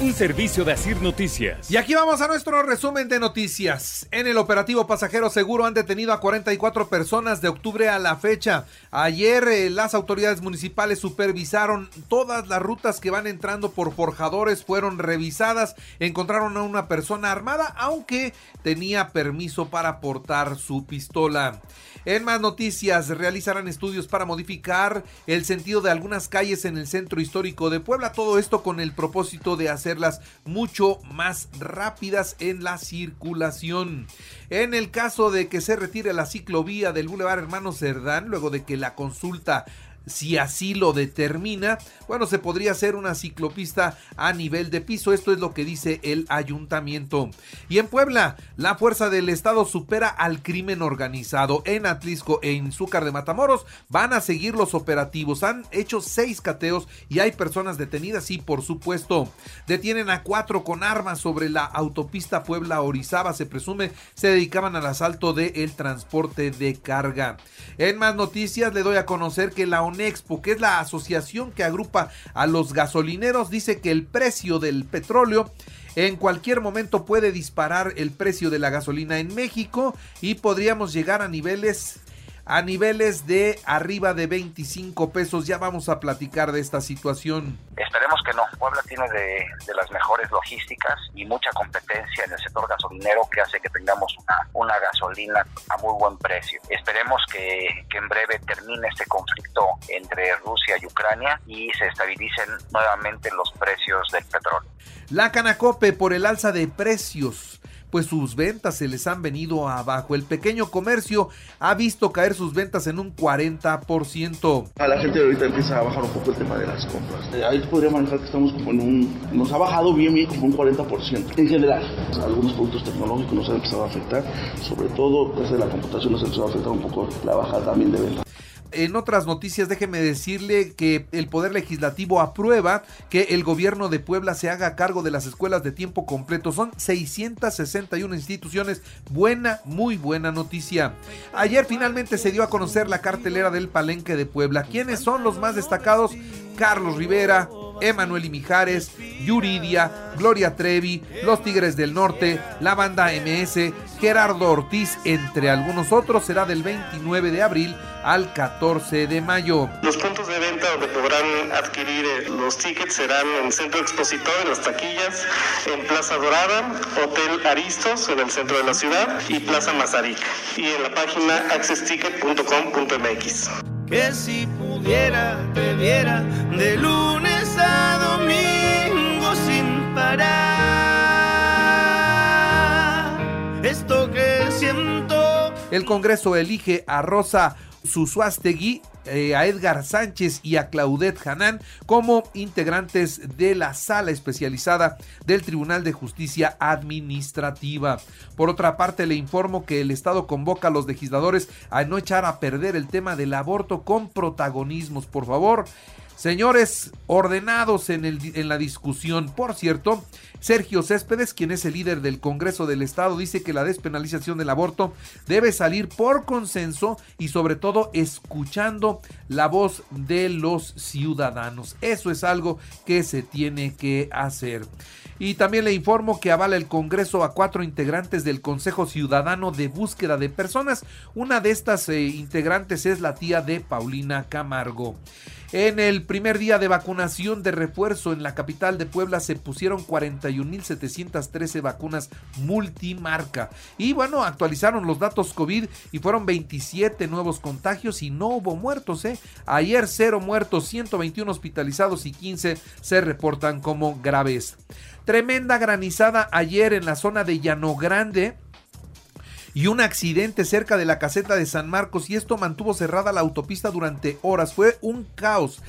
Un servicio de Asir Noticias. Y aquí vamos a nuestro resumen de noticias. En el operativo pasajero seguro han detenido a 44 personas de octubre a la fecha. Ayer eh, las autoridades municipales supervisaron todas las rutas que van entrando por forjadores, fueron revisadas, encontraron a una persona armada, aunque tenía permiso para portar su pistola. En más noticias, realizarán estudios para modificar el sentido de algunas calles en el centro histórico de Puebla. Todo esto con el propósito de hacerlas mucho más rápidas en la circulación. En el caso de que se retire la ciclovía del Boulevard Hermano Cerdán, luego de que la consulta si así lo determina, bueno, se podría hacer una ciclopista a nivel de piso. Esto es lo que dice el ayuntamiento. Y en Puebla, la fuerza del Estado supera al crimen organizado. En Atlisco e Inzúcar de Matamoros van a seguir los operativos. Han hecho seis cateos y hay personas detenidas. Y por supuesto, detienen a cuatro con armas sobre la autopista Puebla-Orizaba. Se presume se dedicaban al asalto del el transporte de carga. En más noticias, le doy a conocer que la Expo, que es la asociación que agrupa a los gasolineros, dice que el precio del petróleo en cualquier momento puede disparar el precio de la gasolina en México y podríamos llegar a niveles a niveles de arriba de 25 pesos. Ya vamos a platicar de esta situación. Esperemos que no. Puebla tiene de, las mejores logísticas y mucha competencia en el sector gasolinero que hace que tengamos una, una gasolina a muy buen precio. Esperemos que, que en breve termine este conflicto entre Rusia y Ucrania y se estabilicen nuevamente los precios del petróleo. La Canacope por el alza de precios pues sus ventas se les han venido abajo. El pequeño comercio ha visto caer sus ventas en un 40%. A la gente ahorita empieza a bajar un poco el tema de las compras. Eh, ahí podría manejar que estamos como en un... Nos ha bajado bien, bien, como un 40% en general. Algunos productos tecnológicos nos han empezado a afectar, sobre todo desde la computación nos ha empezado a afectar un poco la bajada también de ventas en otras noticias, déjeme decirle que el Poder Legislativo aprueba que el gobierno de Puebla se haga cargo de las escuelas de tiempo completo. Son 661 instituciones. Buena, muy buena noticia. Ayer finalmente se dio a conocer la cartelera del Palenque de Puebla. ¿Quiénes son los más destacados? Carlos Rivera, Emanuel y Mijares, Yuridia, Gloria Trevi, Los Tigres del Norte, la banda MS, Gerardo Ortiz, entre algunos otros, será del 29 de abril al 14 de mayo. Los puntos de venta donde podrán adquirir eh, los tickets serán en el Centro Expositor, en las taquillas, en Plaza Dorada, Hotel Aristos, en el centro de la ciudad, y Plaza Mazarik, y en la página accessticket.com.mx. Que si pudiera, te viera de lunes a domingo sin parar. Esto que siento. El Congreso elige a Rosa Susuastegui, eh, a Edgar Sánchez y a Claudette Hanán como integrantes de la sala especializada del Tribunal de Justicia Administrativa. Por otra parte, le informo que el Estado convoca a los legisladores a no echar a perder el tema del aborto con protagonismos. Por favor, Señores, ordenados en, la discusión. Por cierto, Sergio Céspedes, quien es el líder del Congreso del Estado, dice que la despenalización del aborto debe salir por consenso y sobre todo escuchando la voz de los ciudadanos. Eso es algo que se tiene que hacer. Y también le informo que avala el Congreso a cuatro integrantes del Consejo Ciudadano de Búsqueda de Personas. Una de estas eh, integrantes es la tía de Paulina Camargo. En el primer día de vacunación de refuerzo en la capital de Puebla se pusieron 41.713 vacunas multimarca. Y bueno, actualizaron los datos COVID y fueron 27 nuevos contagios y no hubo muertos. ¿eh? Ayer cero muertos, 121 hospitalizados y 15 se reportan como graves. Tremenda granizada ayer en la zona de Llano Grande y un accidente cerca de la caseta de San Marcos y esto mantuvo cerrada la autopista durante horas. Fue un caos.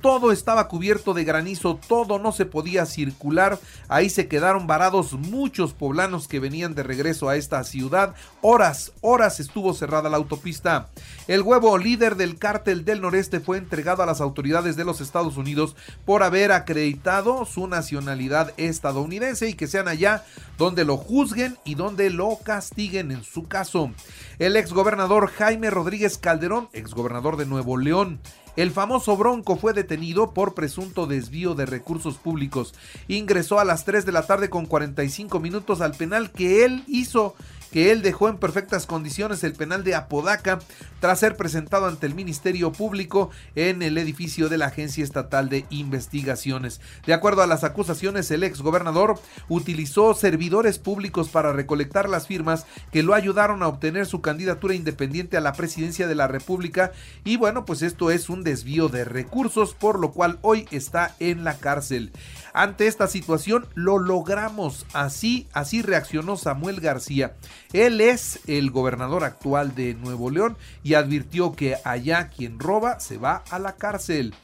Todo estaba cubierto de granizo, todo no se podía circular. Ahí se quedaron varados muchos poblanos que venían de regreso a esta ciudad. Horas, horas estuvo cerrada la autopista. El huevo líder del cártel del noreste fue entregado a las autoridades de los Estados Unidos por haber acreditado su nacionalidad estadounidense y que sean allá donde lo juzguen y donde lo castiguen en su caso. El exgobernador Jaime Rodríguez Calderón, exgobernador de Nuevo León, el famoso Bronco fue detenido por presunto desvío de recursos públicos. Ingresó a las 3 de la tarde con 45 minutos al penal que él hizo que él dejó en perfectas condiciones el penal de Apodaca tras ser presentado ante el Ministerio Público en el edificio de la Agencia Estatal de Investigaciones. De acuerdo a las acusaciones, el ex gobernador utilizó servidores públicos para recolectar las firmas que lo ayudaron a obtener su candidatura independiente a la presidencia de la República y bueno, pues esto es un desvío de recursos por lo cual hoy está en la cárcel. Ante esta situación lo logramos. Así, así reaccionó Samuel García. Él es el gobernador actual de Nuevo León y advirtió que allá quien roba se va a la cárcel.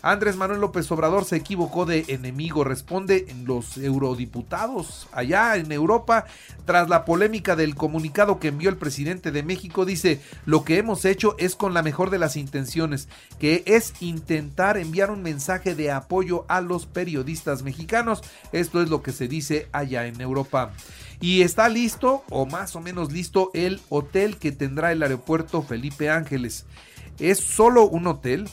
Andrés Manuel López Obrador se equivocó de enemigo, responde en los eurodiputados allá en Europa. Tras la polémica del comunicado que envió el presidente de México, dice, lo que hemos hecho es con la mejor de las intenciones, que es intentar enviar un mensaje de apoyo a los periodistas mexicanos. Esto es lo que se dice allá en Europa. Y está listo, o más o menos listo, el hotel que tendrá el aeropuerto Felipe Ángeles. Es solo un hotel,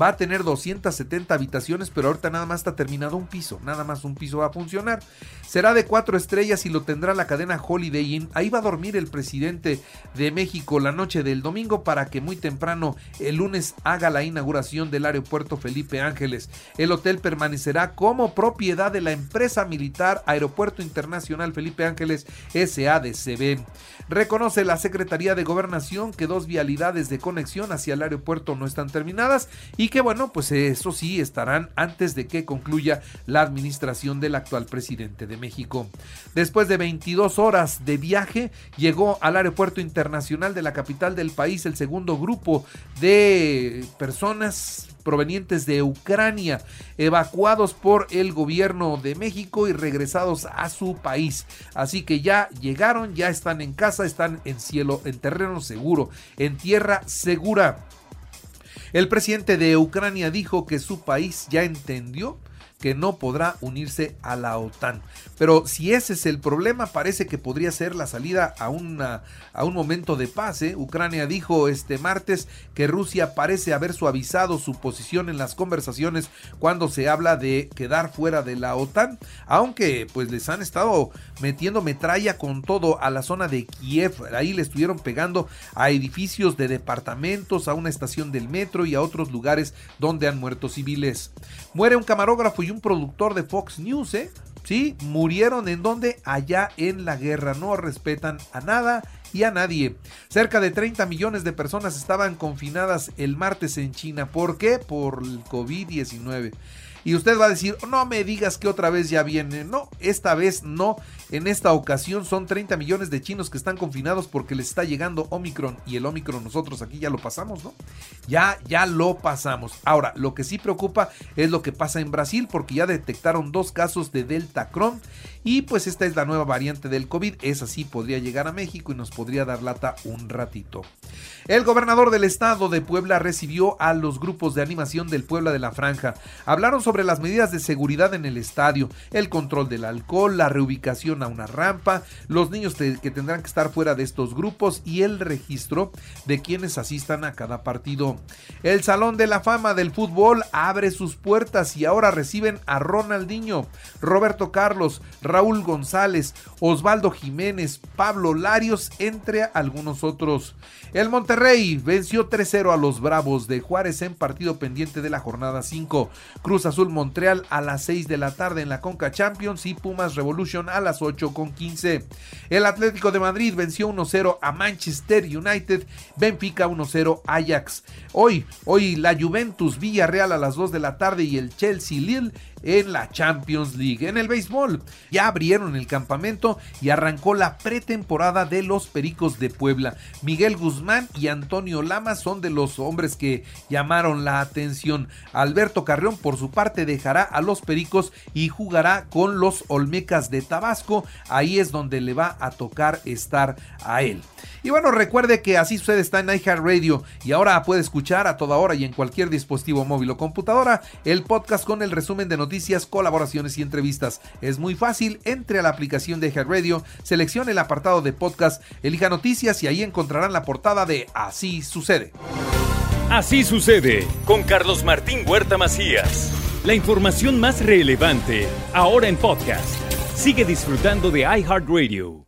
Va a tener 270 habitaciones, pero ahorita nada más está terminado un piso. Nada más un piso va a funcionar. Será de cuatro estrellas y lo tendrá la cadena Holiday Inn. Ahí va a dormir el presidente de México la noche del domingo para que muy temprano el lunes haga la inauguración del aeropuerto Felipe Ángeles. El hotel permanecerá como propiedad de la empresa militar Aeropuerto Internacional Felipe Ángeles SADCB. Reconoce la Secretaría de Gobernación que dos vialidades de conexión hacia el aeropuerto no están terminadas y que bueno, pues eso sí estarán antes de que concluya la administración del actual presidente de México. Después de 22 horas de viaje, llegó al aeropuerto internacional de la capital del país el segundo grupo de personas provenientes de Ucrania, evacuados por el gobierno de México y regresados a su país. Así que ya llegaron, ya están en casa, están en cielo, en terreno seguro, en tierra segura. El presidente de Ucrania dijo que su país ya entendió que no podrá unirse a la OTAN. Pero si ese es el problema, parece que podría ser la salida a, una, a un momento de paz. ¿eh? Ucrania dijo este martes que Rusia parece haber suavizado su posición en las conversaciones cuando se habla de quedar fuera de la OTAN, aunque pues les han estado metiendo metralla con todo a la zona de Kiev. Ahí le estuvieron pegando a edificios de departamentos, a una estación del metro y a otros lugares donde han muerto civiles. Muere un camarógrafo y un productor de Fox News, ¿eh? Sí, murieron en donde? Allá en la guerra. No respetan a nada y a nadie. Cerca de 30 millones de personas estaban confinadas el martes en China. ¿Por qué? Por el COVID-19. Y usted va a decir, no me digas que otra vez ya viene. No, esta vez no. En esta ocasión son 30 millones de chinos que están confinados porque les está llegando Omicron. Y el Omicron nosotros aquí ya lo pasamos, ¿no? Ya, ya lo pasamos. Ahora, lo que sí preocupa es lo que pasa en Brasil porque ya detectaron dos casos de Delta Cron. Y pues esta es la nueva variante del COVID. Esa sí podría llegar a México y nos podría dar lata un ratito. El gobernador del estado de Puebla recibió a los grupos de animación del Puebla de la Franja. Hablaron sobre las medidas de seguridad en el estadio, el control del alcohol, la reubicación a una rampa, los niños que tendrán que estar fuera de estos grupos y el registro de quienes asistan a cada partido. El Salón de la Fama del Fútbol abre sus puertas y ahora reciben a Ronaldinho, Roberto Carlos, Raúl González, Osvaldo Jiménez, Pablo Larios, entre algunos otros. El Monterrey venció 3-0 a los Bravos de Juárez en partido pendiente de la jornada 5. Cruz Azul Montreal a las 6 de la tarde en la Conca Champions y Pumas Revolution a las 8 con 15. El Atlético de Madrid venció 1-0 a Manchester United, Benfica 1-0 Ajax. Hoy, hoy la Juventus Villarreal a las 2 de la tarde y el Chelsea Lille en la Champions League. En el béisbol ya abrieron el campamento y arrancó la pretemporada de los Pericos de Puebla. Miguel Guzmán y Antonio Lama son de los hombres que llamaron la atención. Alberto Carrión por su parte dejará a los Pericos y jugará con los Olmecas de Tabasco. Ahí es donde le va a tocar estar a él. Y bueno, recuerde que así sucede está en iHeartRadio y ahora puede escuchar a toda hora y en cualquier dispositivo móvil o computadora el podcast con el resumen de noticias, colaboraciones y entrevistas. Es muy fácil, entre a la aplicación de iHeartRadio, seleccione el apartado de podcast, elija noticias y ahí encontrarán la portada de Así sucede. Así sucede con Carlos Martín Huerta Macías. La información más relevante ahora en podcast. Sigue disfrutando de iHeartRadio.